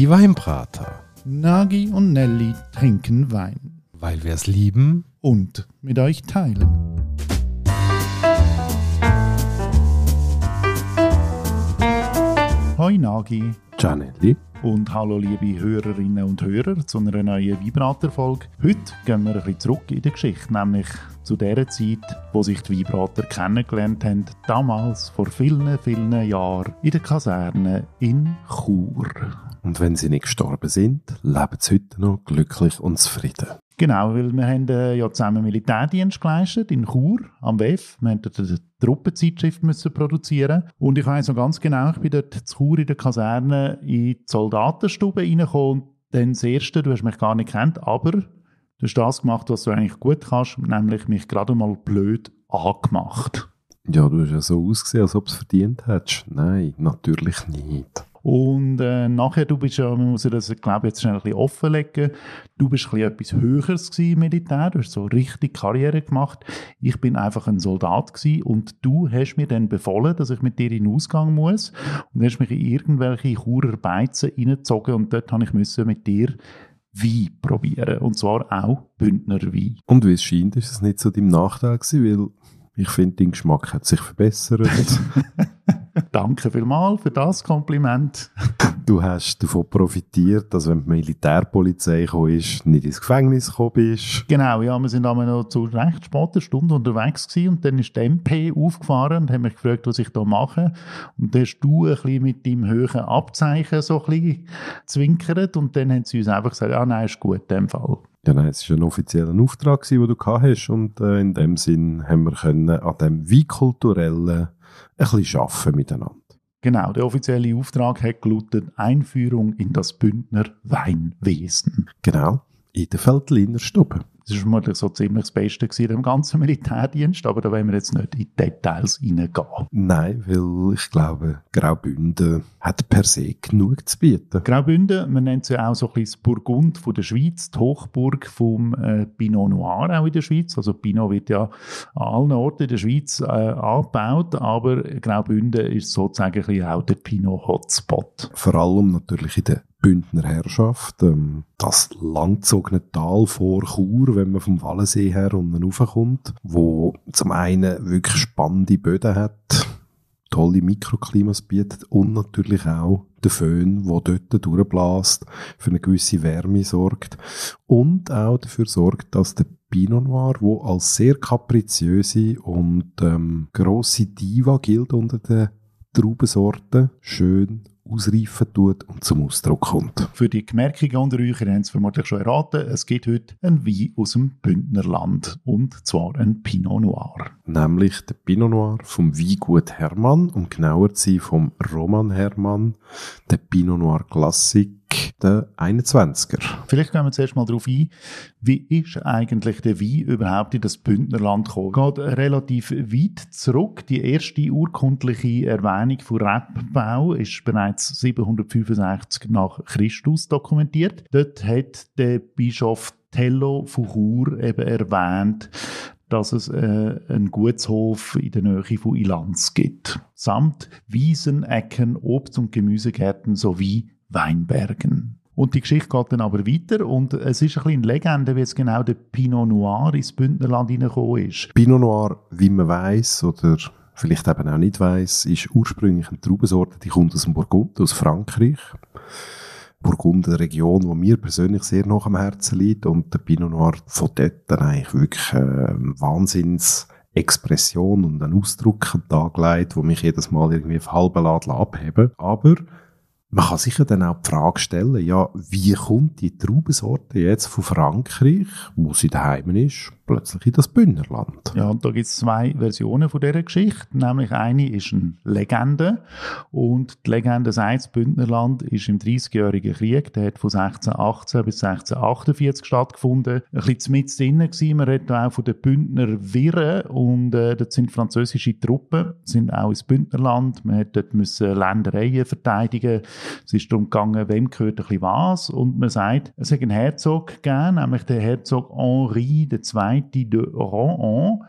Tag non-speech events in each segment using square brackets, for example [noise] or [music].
Die Weinbrater. Nagi und Nelly trinken Wein. Weil wir es lieben. Und mit euch teilen. Hoi Nagi. Gianelli. Und hallo liebe Hörerinnen und Hörer zu einer neuen Vibrator-Folge. Heute gehen wir ein bisschen zurück in der Geschichte, nämlich zu der Zeit, wo sich die Vibrator kennengelernt haben, damals vor vielen, vielen Jahren in der Kaserne in Chur. Und wenn sie nicht gestorben sind, leben sie heute noch glücklich und zufrieden. Genau, weil wir haben äh, ja zusammen Militärdienst geleistet in Chur am WEF. Wir mussten dort eine Truppenzeitschrift müssen produzieren und ich weiß noch ganz genau, ich bin dort zu Chur in der Kaserne in die Soldatenstube reingekommen und dann das Erste, du hast mich gar nicht kennt, aber du hast das gemacht, was du eigentlich gut kannst, nämlich mich gerade mal blöd angemacht. Ja, du hast ja so ausgesehen, als ob du es verdient hättest. Nein, natürlich nicht. Und äh, nachher, du bist ja, man muss ja das, glaube jetzt schnell ein bisschen offenlegen, du bist ein bisschen etwas Höheres im Militär, du hast so richtig Karriere gemacht. Ich bin einfach ein Soldat gewesen und du hast mir dann befohlen, dass ich mit dir in den Ausgang muss und hast mich in irgendwelche Churer Beizen reingezogen und dort habe ich müssen mit dir Wein probieren. Und zwar auch Bündner Wein. Und wie es scheint, ist es nicht so dein Nachteil gewesen, weil ich finde, dein Geschmack hat sich verbessert. [laughs] Danke vielmals für das Kompliment. du hast davon profitiert, dass wenn die Militärpolizei gekommen ist, nicht ins Gefängnis gekommen bist. Genau, ja, wir sind aber noch zu recht später Stunde unterwegs gewesen und dann ist der MP aufgefahren und hat mich gefragt, was ich da mache. Und dann hast du ein bisschen mit deinem höheren Abzeichen so ein bisschen zwinkert und dann haben sie uns einfach gesagt, ah nein, ist gut in dem Fall. Ja, nein, es war ein offizieller Auftrag, den du gehabt hast und äh, in dem Sinn haben wir können an dem wie kulturellen ein bisschen arbeiten miteinander. Genau, der offizielle Auftrag hat gelautet Einführung in das Bündner Weinwesen. Genau, in der Feldliner Stube. Das war vermutlich so ziemlich das Beste gewesen im ganzen [laughs] Militärdienst, aber da wollen wir jetzt nicht in Details reingehen. Nein, weil ich glaube, Graubünden hat per se genug zu bieten. Graubünden, man nennt sie ja auch so ein bisschen das Burgund von der Schweiz, die Hochburg vom äh, Pinot Noir auch in der Schweiz. Also Pinot wird ja an allen Orten in der Schweiz äh, angebaut, aber Graubünden ist sozusagen auch der Pinot Hotspot. Vor allem natürlich in der Bündner Herrschaft. Ähm, das langgezogene Tal vor Chur, wenn man vom Wallensee her unten raufkommt, wo zum einen wirklich spannende Böden hat, tolle Mikroklimas bietet und natürlich auch der Föhn, der dort durchbläst, für eine gewisse Wärme sorgt und auch dafür sorgt, dass der Pinot Noir, wo als sehr kapriziöse und ähm, grosse Diva gilt unter den Traubensorten, schön ausreifen tut und zum Ausdruck kommt. Für die Gemerkungen unter euch, ihr habt es vermutlich schon erraten, es gibt heute ein Wein aus dem Bündnerland und zwar ein Pinot Noir. Nämlich der Pinot Noir vom Weingut Hermann, um genauer zu sein vom Roman Hermann, der Pinot Noir Klassik der 21er. Vielleicht gehen wir zuerst mal darauf ein, wie ist eigentlich der Wein überhaupt in das Bündnerland gekommen? Geht relativ weit zurück. Die erste urkundliche Erwähnung von Rebbau ist bereits 765 nach Christus dokumentiert. Dort hat der Bischof Tello von Chur eben erwähnt, dass es äh, einen Gutshof in der Nähe von Ilanz gibt. Samt Wiesen, Ecken, Obst- und Gemüsegärten sowie Weinbergen. Und die Geschichte geht dann aber weiter und es ist ein bisschen eine Legende, wie jetzt genau der Pinot Noir ins Bündnerland hineingekommen ist. Pinot Noir, wie man weiß oder vielleicht eben auch nicht weiß, ist ursprünglich eine Traubensorte, die kommt aus dem Burgund, aus Frankreich. Burgund, eine Region, die mir persönlich sehr nach am Herzen liegt und der Pinot Noir von dort dann eigentlich wirklich äh, Wahnsinns Expression und einen Ausdruck dargelegt, wo mich jedes Mal irgendwie auf halben Laden abheben. Aber man kann sicher dann auch die Frage stellen, ja, wie kommt die Traubensorte jetzt von Frankreich, wo sie daheim ist, plötzlich in das Bündnerland? Ja, und da gibt es zwei Versionen von dieser Geschichte. Nämlich eine ist eine Legende. Und die Legende sagt, das Bündnerland ist im 30-jährigen Krieg, der hat von 1618 bis 1648 stattgefunden. Ein bisschen mit drinnen gewesen. Man redet auch von den Bündner Wirren. Und äh, das sind französische Truppen, sind auch ins Bündnerland. Man hat dort müssen Ländereien verteidigen es ist darum gegangen, wem gehört ein bisschen was. Und man sagt, es hat einen Herzog gegeben, nämlich den Herzog Henri II zweite de Rohan.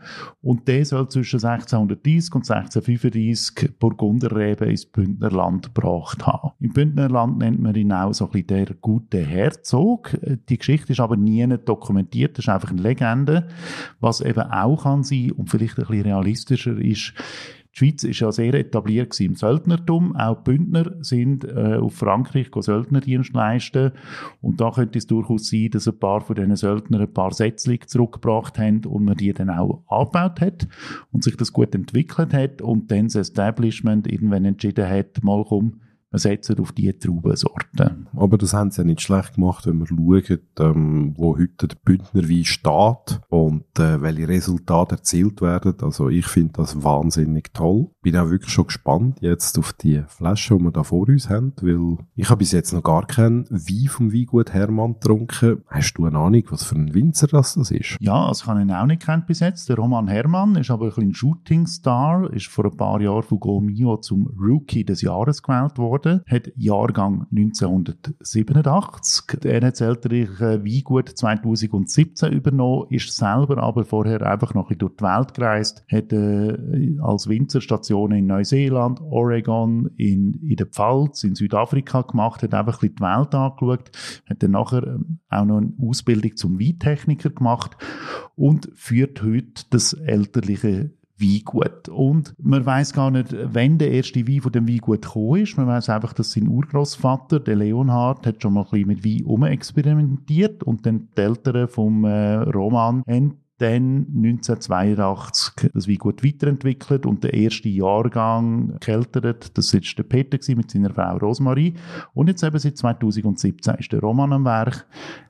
Und der soll zwischen 1630 und 1635 Burgunderreben ins Bündnerland gebracht haben. Im Bündnerland nennt man ihn auch so ein bisschen der gute Herzog. Die Geschichte ist aber nie dokumentiert, das ist einfach eine Legende. Was eben auch kann sein und vielleicht ein bisschen realistischer ist, die Schweiz ist ja sehr etabliert im Söldnertum. Auch die Bündner sind äh, auf Frankreich Söldnerdienst leisten. Und da könnte es durchaus sein, dass ein paar von diesen Söldnern ein paar Sätzchen zurückgebracht haben und man die dann auch angebaut hat und sich das gut entwickelt hat und dann das Establishment irgendwann entschieden hat, mal komm, wir setzen auf diese Traubensorten. Aber das haben sie ja nicht schlecht gemacht, wenn wir schauen, ähm, wo heute der Bündner Wein steht und äh, welche Resultate erzielt werden. Also ich finde das wahnsinnig toll. Bin auch wirklich schon gespannt jetzt auf die Flasche, die wir da vor uns haben, weil ich habe bis jetzt noch gar keinen Wein vom Weingut Hermann getrunken. Hast du eine Ahnung, was für ein Winzer das, das ist? Ja, ich habe ihn auch nicht kennt bis jetzt. Der Roman Hermann ist aber ein bisschen Shooting-Star, ist vor ein paar Jahren von Gomio zum Rookie des Jahres gewählt worden hat Jahrgang 1987. Er hat das elterliche Weingut 2017 übernommen, ist selber aber vorher einfach noch durch die Welt gereist, hat äh, als Winzerstationen in Neuseeland, Oregon, in, in der Pfalz, in Südafrika gemacht, hat einfach ein die Welt angeschaut, hat dann nachher ähm, auch noch eine Ausbildung zum Weintechniker gemacht und führt heute das elterliche Weingut. Und man weiß gar nicht, wann der erste Wein von dem Weingut gekommen ist. Man weiß einfach, dass sein Urgroßvater, der Leonhard, hat schon mal ein bisschen mit Wein umexperimentiert und dann die Eltern vom äh, Roman haben dann 1982 das Weingut weiterentwickelt und der erste Jahrgang keltert. Das war der Peter mit seiner Frau Rosmarie. Und jetzt eben seit 2017 ist der Roman am Werk,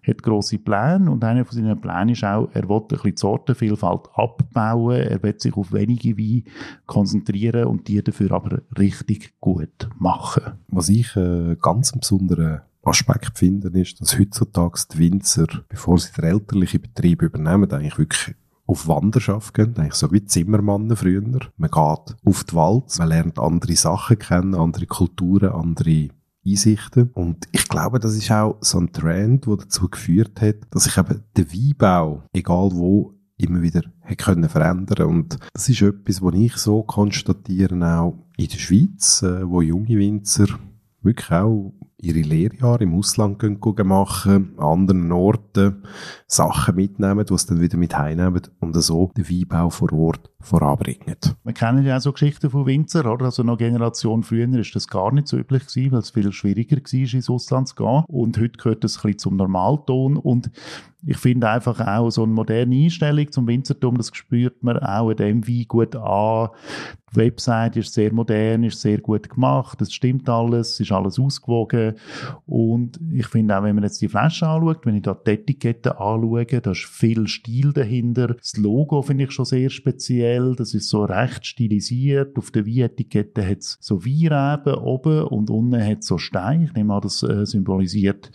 hat grosse Pläne und einer von seinen Plänen ist auch, er will ein bisschen die Sortenvielfalt abbauen, er will sich auf wenige Weine konzentrieren und die dafür aber richtig gut machen. Was ich äh, ganz besonderen Aspekt finden, ist, dass heutzutage die Winzer, bevor sie den elterlichen Betrieb übernehmen, eigentlich wirklich auf Wanderschaft gehen, eigentlich so wie Zimmermannen früher. Man geht auf die Wald, man lernt andere Sachen kennen, andere Kulturen, andere Einsichten. Und ich glaube, das ist auch so ein Trend, der dazu geführt hat, dass sich eben der Weinbau, egal wo, immer wieder können verändern Und das ist etwas, was ich so konstatiere, auch in der Schweiz, äh, wo junge Winzer wirklich auch ihre Lehrjahre im Ausland gehen, machen, an anderen Orten Sachen mitnehmen, die sie dann wieder mit heimnehmen und so den Weinbau vor Ort voranbringen. Wir kennen ja auch so Geschichten von Winzer, oder? Also noch Generation früher ist das gar nicht so üblich gewesen, weil es viel schwieriger war, ins Ausland zu gehen. Und heute gehört das ein bisschen zum Normalton und ich finde einfach auch so eine moderne Einstellung zum Winzertum, das spürt man auch in dem Wein gut an. Die Website ist sehr modern, ist sehr gut gemacht, es stimmt alles, ist alles ausgewogen und ich finde auch, wenn man jetzt die Flasche anschaut, wenn ich da die Etikette anschaue, da ist viel Stil dahinter. Das Logo finde ich schon sehr speziell, das ist so recht stilisiert. Auf der Weinetikette hat es so Weinreben oben und unten hat es so Steine. Ich nehme an, das äh, symbolisiert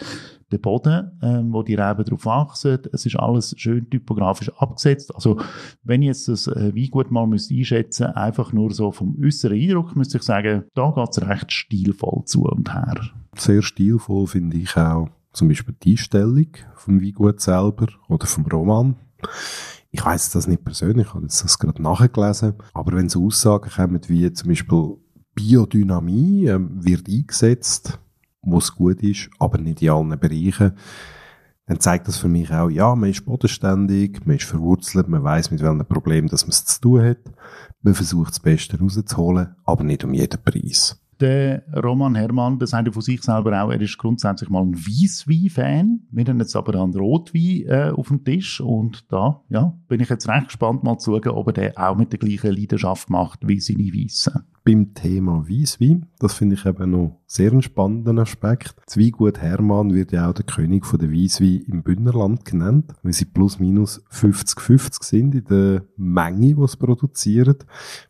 den Boden, ähm, wo die Reben drauf wachsen. Es ist alles schön typografisch abgesetzt. Also, wenn ich jetzt das äh, Weingut mal müsste einfach nur so vom äußeren Eindruck, müsste ich sagen, da geht es recht stilvoll zu und her. Sehr stilvoll finde ich auch zum Beispiel die Einstellung vom Weingut selber oder vom Roman. Ich weiß das nicht persönlich, ich habe das gerade nachgelesen, aber wenn so Aussagen kommen wie zum Beispiel Biodynamie äh, wird eingesetzt, wo es gut ist, aber nicht in allen Bereichen, dann zeigt das für mich auch, ja, man ist bodenständig, man ist verwurzelt, man weiß mit welchen Problemen dass man es zu tun hat, man versucht das Beste rauszuholen, aber nicht um jeden Preis. Der Roman Hermann, das sagt er von sich selber auch, er ist grundsätzlich mal ein Weisswein-Fan. Wir haben jetzt aber einen Rotwein äh, auf dem Tisch und da ja, bin ich jetzt recht gespannt mal zu schauen, ob er den auch mit der gleichen Leidenschaft macht wie seine Weissen. Beim Thema Weisswein, das finde ich eben noch sehr einen spannenden Aspekt. Das Weingut Hermann wird ja auch der König von der Weisswein im Bündnerland genannt, weil sie plus minus 50-50 sind in der Menge, die sie produzieren,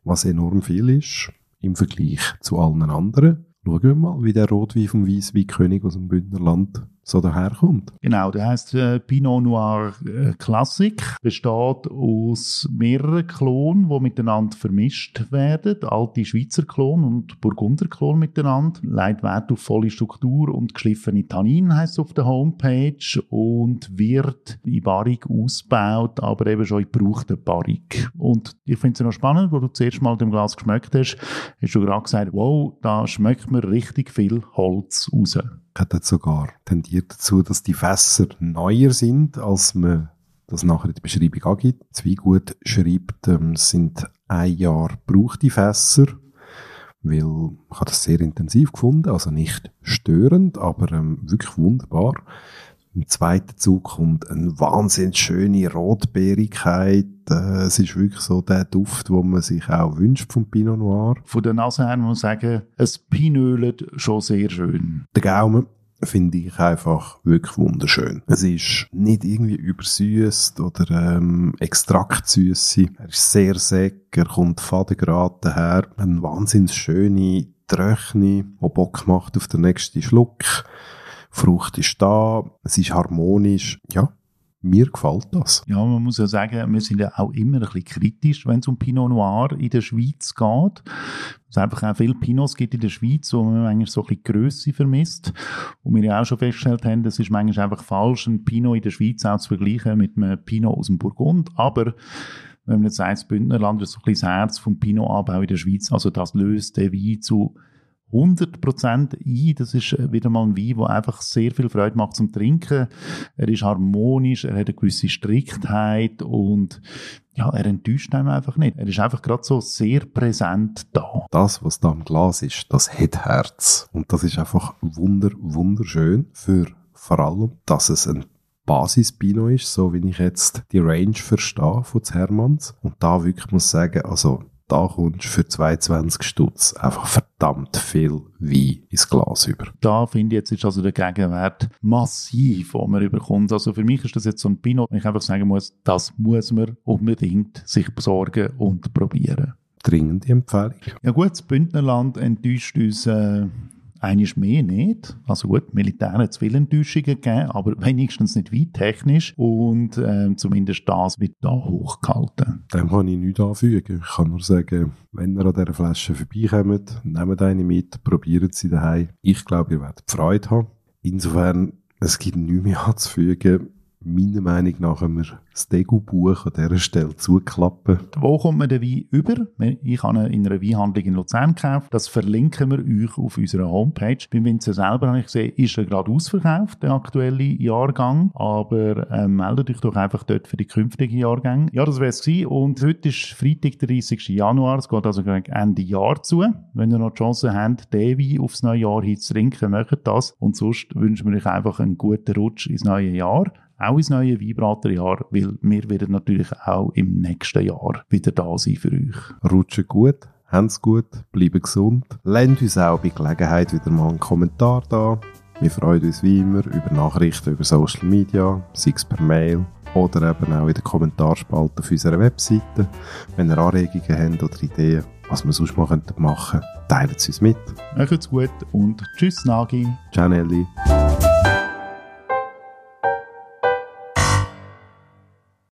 was enorm viel ist im Vergleich zu allen anderen. Schauen wir mal, wie der Rotwein vom Weissweinkönig aus dem Bündnerland so daherkommt. Genau, der heißt äh, Pinot Noir äh, Classic, besteht aus mehreren Klonen, die miteinander vermischt werden, alte Schweizer Klon und Burgunder Klon miteinander, leitet Wert auf volle Struktur und geschliffene Tannin heißt es auf der Homepage und wird in Barrik ausgebaut, aber eben schon in gebrauchter Barrik. Und ich finde es noch spannend, wo du zuerst mal dem Glas geschmeckt hast, hast du gerade gesagt, wow, da schmeckt mir richtig viel Holz raus hat sogar tendiert dazu, dass die Fässer neuer sind, als man das nachher in der Beschreibung angibt. Zwiegut schreibt, ähm, sind ein Jahr gebrauchte Fässer, weil ich habe das sehr intensiv gefunden, also nicht störend, aber ähm, wirklich wunderbar. Im zweiten Zug kommt eine wahnsinnig schöne Rotbeerigkeit. Äh, es ist wirklich so der Duft, wo man sich auch wünscht vom Pinot Noir. Von der Nase her muss man sagen, es pinölet schon sehr schön. Der Gaumen finde ich einfach wirklich wunderschön. Es ist nicht irgendwie übersüßt oder ähm, Extraktsüße. Er ist sehr säck, er kommt fadengrad daher. Eine wahnsinnig schöne Tröchne, die Bock macht auf den nächsten Schluck. Frucht ist da, es ist harmonisch. Ja, mir gefällt das. Ja, man muss ja sagen, wir sind ja auch immer ein bisschen kritisch, wenn es um Pinot Noir in der Schweiz geht. Es einfach auch viele Pinots gibt in der Schweiz, wo man eigentlich so ein bisschen Grösse vermisst. Und wir ja auch schon festgestellt haben, es ist manchmal einfach falsch, ein Pinot in der Schweiz auch zu vergleichen mit einem Pinot aus dem Burgund. Aber wenn man jetzt sagt, das Bündnerland ist so ein bisschen das Herz vom Pinot-Anbau in der Schweiz, also das löst den Wein zu 100% ein. Das ist äh, wieder mal ein Wein, der einfach sehr viel Freude macht zum Trinken. Er ist harmonisch, er hat eine gewisse Striktheit und ja, er enttäuscht einem einfach nicht. Er ist einfach gerade so sehr präsent da. Das, was da im Glas ist, das hat Herz. Und das ist einfach wunder, wunderschön für vor allem, dass es ein Basis-Pino ist, so wie ich jetzt die Range verstehe von Hermanns. Und da wirklich muss sagen, also da kommst du für 22 Stutz einfach verdammt viel Wein ins Glas über. Da finde ich jetzt ist also der Gegenwert massiv, den man überkommt. Also für mich ist das jetzt so ein Pinot, wenn ich einfach sagen muss, das muss man unbedingt sich besorgen und probieren. Dringende Empfehlung. Ja gut, das Bündnerland enttäuscht uns äh, einiges mehr nicht. Also gut, Militär hat es viele Enttäuschungen gegeben, aber wenigstens nicht weit technisch und äh, zumindest das wird da hochgehalten. Dem kann ich nichts anfügen. Ich kann nur sagen, wenn ihr an dieser Flasche vorbeikommt, nehmt eine mit, probiert sie daheim. Ich glaube, ihr werdet Freude haben. Insofern, es gibt nichts mehr anzufügen meiner Meinung nach haben wir das Degu-Buch an dieser Stelle zuklappen. Wo kommt man den Wein über? Ich habe ihn in einer Weinhandlung in Luzern gekauft. Das verlinken wir euch auf unserer Homepage. Beim Winzer selber habe ich gesehen, ist er gerade ausverkauft, der aktuelle Jahrgang. Aber äh, meldet euch doch einfach dort für die künftigen Jahrgänge. Ja, das wäre es. Und heute ist Freitag, der 30. Januar. Es geht also gegen Ende Jahr zu. Wenn ihr noch die Chance habt, den Wein aufs neue Jahr hin zu trinken, macht das. Und sonst wünschen wir euch einfach einen guten Rutsch ins neue Jahr auch ins neue Weinbraterjahr, weil wir werden natürlich auch im nächsten Jahr wieder da sein für euch. Rutschen gut, habt's gut, bleiben gesund. Lernt uns auch bei Gelegenheit wieder mal einen Kommentar da. Wir freuen uns wie immer über Nachrichten über Social Media, sei es per Mail oder eben auch in der Kommentarspalte auf unserer Webseite. Wenn ihr Anregungen habt oder Ideen, was wir sonst mal machen könnten, teilt es uns mit. Macht's gut und tschüss Nagi. Ciao Nelly.